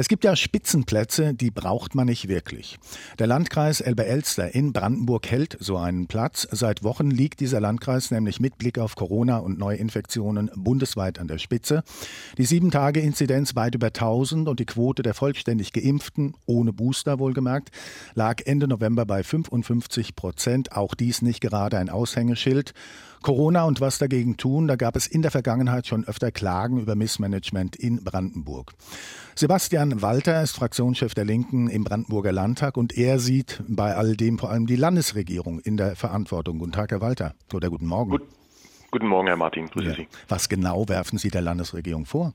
Es gibt ja Spitzenplätze, die braucht man nicht wirklich. Der Landkreis Elbe-Elster in Brandenburg hält so einen Platz. Seit Wochen liegt dieser Landkreis nämlich mit Blick auf Corona und Neuinfektionen bundesweit an der Spitze. Die Sieben-Tage-Inzidenz weit über 1000 und die Quote der vollständig Geimpften, ohne Booster wohlgemerkt, lag Ende November bei 55 Prozent. Auch dies nicht gerade ein Aushängeschild. Corona und was dagegen tun, da gab es in der Vergangenheit schon öfter Klagen über Missmanagement in Brandenburg. Sebastian Walter ist Fraktionschef der Linken im Brandenburger Landtag und er sieht bei all dem vor allem die Landesregierung in der Verantwortung. Guten Tag, Herr Walter. Oder guten Morgen. Gut, guten Morgen, Herr Martin. Grüße ja. Sie. Was genau werfen Sie der Landesregierung vor?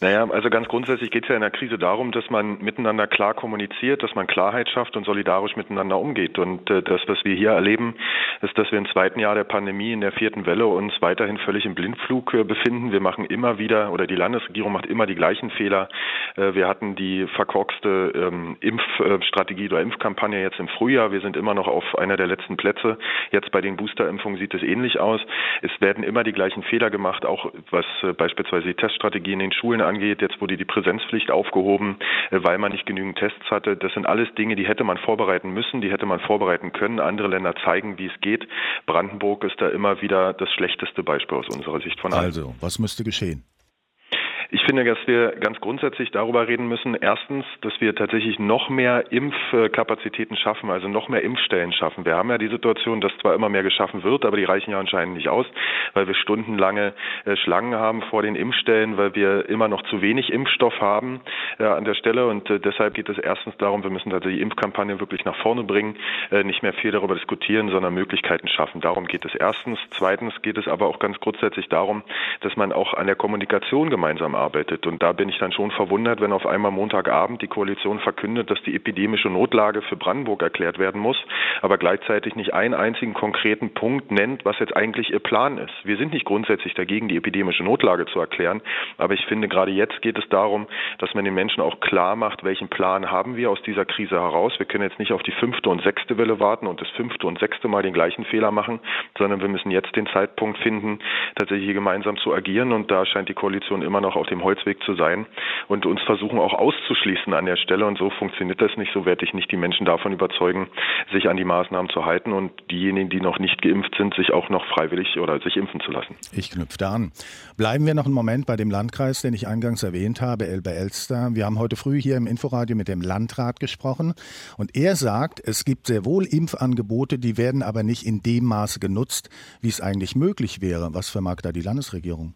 Naja, also ganz grundsätzlich geht es ja in der Krise darum, dass man miteinander klar kommuniziert, dass man Klarheit schafft und solidarisch miteinander umgeht. Und äh, das, was wir hier erleben, ist, dass wir im zweiten Jahr der Pandemie, in der vierten Welle uns weiterhin völlig im Blindflug äh, befinden. Wir machen immer wieder, oder die Landesregierung macht immer die gleichen Fehler. Äh, wir hatten die verkorkste ähm, Impfstrategie oder Impfkampagne jetzt im Frühjahr. Wir sind immer noch auf einer der letzten Plätze. Jetzt bei den Boosterimpfungen sieht es ähnlich aus. Es werden immer die gleichen Fehler gemacht, auch was äh, beispielsweise die Teststrategie in den Schulen angeht. Jetzt wurde die Präsenzpflicht aufgehoben, äh, weil man nicht genügend Tests hatte. Das sind alles Dinge, die hätte man vorbereiten müssen, die hätte man vorbereiten können. Andere Länder zeigen, wie es geht. Brandenburg ist da immer wieder das schlechteste Beispiel aus unserer Sicht von allen. Also, was müsste geschehen? Ich finde, dass wir ganz grundsätzlich darüber reden müssen, erstens, dass wir tatsächlich noch mehr Impfkapazitäten schaffen, also noch mehr Impfstellen schaffen. Wir haben ja die Situation, dass zwar immer mehr geschaffen wird, aber die reichen ja anscheinend nicht aus, weil wir stundenlange äh, Schlangen haben vor den Impfstellen, weil wir immer noch zu wenig Impfstoff haben äh, an der Stelle. Und äh, deshalb geht es erstens darum, wir müssen tatsächlich Impfkampagnen wirklich nach vorne bringen, nicht mehr viel darüber diskutieren, sondern Möglichkeiten schaffen. Darum geht es erstens. Zweitens geht es aber auch ganz grundsätzlich darum, dass man auch an der Kommunikation gemeinsam arbeitet arbeitet. Und da bin ich dann schon verwundert, wenn auf einmal Montagabend die Koalition verkündet, dass die epidemische Notlage für Brandenburg erklärt werden muss, aber gleichzeitig nicht einen einzigen konkreten Punkt nennt, was jetzt eigentlich ihr Plan ist. Wir sind nicht grundsätzlich dagegen, die epidemische Notlage zu erklären, aber ich finde, gerade jetzt geht es darum, dass man den Menschen auch klar macht, welchen Plan haben wir aus dieser Krise heraus. Wir können jetzt nicht auf die fünfte und sechste Welle warten und das fünfte und sechste Mal den gleichen Fehler machen, sondern wir müssen jetzt den Zeitpunkt finden, tatsächlich gemeinsam zu agieren und da scheint die Koalition immer noch auf dem Holzweg zu sein und uns versuchen auch auszuschließen an der Stelle. Und so funktioniert das nicht. So werde ich nicht die Menschen davon überzeugen, sich an die Maßnahmen zu halten und diejenigen, die noch nicht geimpft sind, sich auch noch freiwillig oder sich impfen zu lassen. Ich knüpfe da an. Bleiben wir noch einen Moment bei dem Landkreis, den ich eingangs erwähnt habe, Elbe-Elster. Wir haben heute früh hier im Inforadio mit dem Landrat gesprochen und er sagt, es gibt sehr wohl Impfangebote, die werden aber nicht in dem Maße genutzt, wie es eigentlich möglich wäre. Was vermag da die Landesregierung?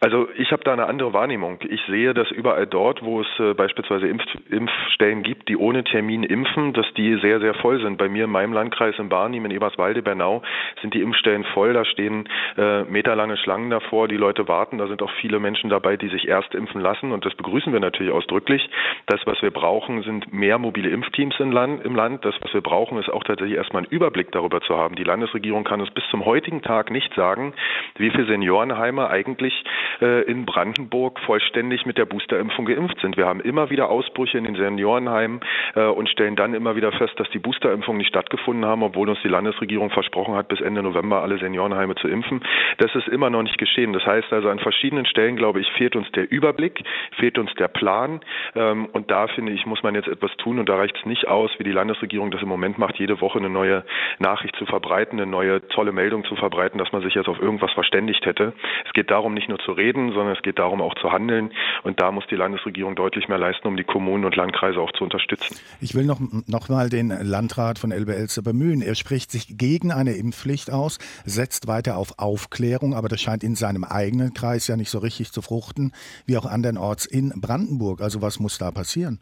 Also ich habe da eine andere Wahrnehmung. Ich sehe, dass überall dort, wo es äh, beispielsweise Impf Impfstellen gibt, die ohne Termin impfen, dass die sehr, sehr voll sind. Bei mir in meinem Landkreis in Barnim, in Eberswalde, Bernau, sind die Impfstellen voll. Da stehen äh, meterlange Schlangen davor. Die Leute warten. Da sind auch viele Menschen dabei, die sich erst impfen lassen. Und das begrüßen wir natürlich ausdrücklich. Das, was wir brauchen, sind mehr mobile Impfteams im Land. Im Land. Das, was wir brauchen, ist auch tatsächlich erstmal einen Überblick darüber zu haben. Die Landesregierung kann uns bis zum heutigen Tag nicht sagen, wie viele Seniorenheime eigentlich in Brandenburg vollständig mit der Boosterimpfung geimpft sind. Wir haben immer wieder Ausbrüche in den Seniorenheimen äh, und stellen dann immer wieder fest, dass die Boosterimpfungen nicht stattgefunden haben, obwohl uns die Landesregierung versprochen hat, bis Ende November alle Seniorenheime zu impfen. Das ist immer noch nicht geschehen. Das heißt also, an verschiedenen Stellen, glaube ich, fehlt uns der Überblick, fehlt uns der Plan. Ähm, und da finde ich, muss man jetzt etwas tun. Und da reicht es nicht aus, wie die Landesregierung das im Moment macht, jede Woche eine neue Nachricht zu verbreiten, eine neue tolle Meldung zu verbreiten, dass man sich jetzt auf irgendwas verständigt hätte. Es geht darum, nicht nur zu reden, sondern es geht darum, auch zu handeln. Und da muss die Landesregierung deutlich mehr leisten, um die Kommunen und Landkreise auch zu unterstützen. Ich will noch, noch mal den Landrat von Elbe-Elster bemühen. Er spricht sich gegen eine Impfpflicht aus, setzt weiter auf Aufklärung, aber das scheint in seinem eigenen Kreis ja nicht so richtig zu fruchten, wie auch andernorts in Brandenburg. Also was muss da passieren?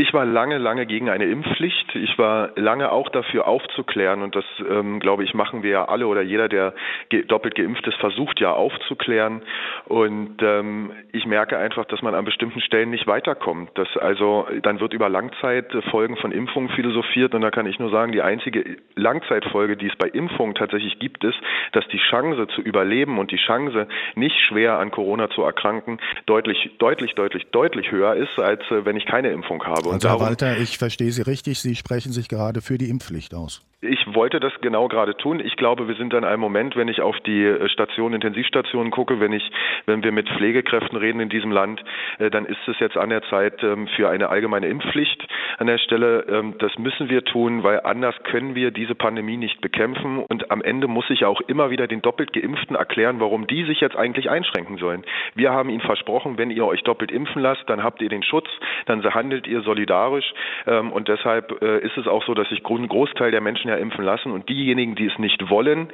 Ich war lange, lange gegen eine Impfpflicht. Ich war lange auch dafür aufzuklären und das, ähm, glaube ich, machen wir ja alle oder jeder, der ge doppelt geimpft ist, versucht ja aufzuklären. Und ähm, ich merke einfach, dass man an bestimmten Stellen nicht weiterkommt. Dass also dann wird über Langzeitfolgen von Impfungen philosophiert und da kann ich nur sagen, die einzige Langzeitfolge, die es bei Impfungen tatsächlich gibt, ist, dass die Chance zu überleben und die Chance, nicht schwer an Corona zu erkranken, deutlich, deutlich, deutlich, deutlich höher ist, als äh, wenn ich keine Impfung habe. Und also Herr Walter, ich verstehe Sie richtig. Sie sprechen sich gerade für die Impfpflicht aus. Ich wollte das genau gerade tun. Ich glaube, wir sind an einem Moment, wenn ich auf die äh, Station, Intensivstationen gucke, wenn ich, wenn wir mit Pflegekräften reden in diesem Land, äh, dann ist es jetzt an der Zeit ähm, für eine allgemeine Impfpflicht an der Stelle. Ähm, das müssen wir tun, weil anders können wir diese Pandemie nicht bekämpfen. Und am Ende muss ich auch immer wieder den doppelt Geimpften erklären, warum die sich jetzt eigentlich einschränken sollen. Wir haben ihnen versprochen, wenn ihr euch doppelt impfen lasst, dann habt ihr den Schutz, dann handelt ihr solidarisch. Ähm, und deshalb äh, ist es auch so, dass sich ein Großteil der Menschen ja impfen lassen und diejenigen, die es nicht wollen,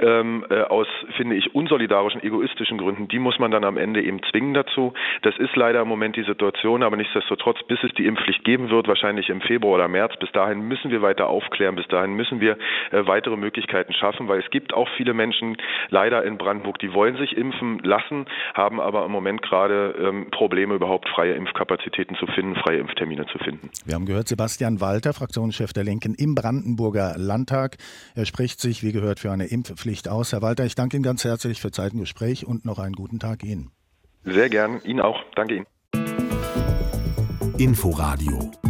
ähm, äh, aus, finde ich, unsolidarischen, egoistischen Gründen, die muss man dann am Ende eben zwingen dazu. Das ist leider im Moment die Situation, aber nichtsdestotrotz, bis es die Impfpflicht geben wird, wahrscheinlich im Februar oder März, bis dahin müssen wir weiter aufklären, bis dahin müssen wir äh, weitere Möglichkeiten schaffen, weil es gibt auch viele Menschen leider in Brandenburg, die wollen sich impfen lassen, haben aber im Moment gerade ähm, Probleme, überhaupt freie Impfkapazitäten zu finden, freie Impftermine zu finden. Wir haben gehört, Sebastian Walter, Fraktionschef der Linken im Brandenburger Landtag. Er spricht sich, wie gehört, für eine Impfpflicht aus. Herr Walter, ich danke Ihnen ganz herzlich für Zeit und Gespräch und noch einen guten Tag Ihnen. Sehr gern. Ihnen auch. Danke Ihnen. Inforadio.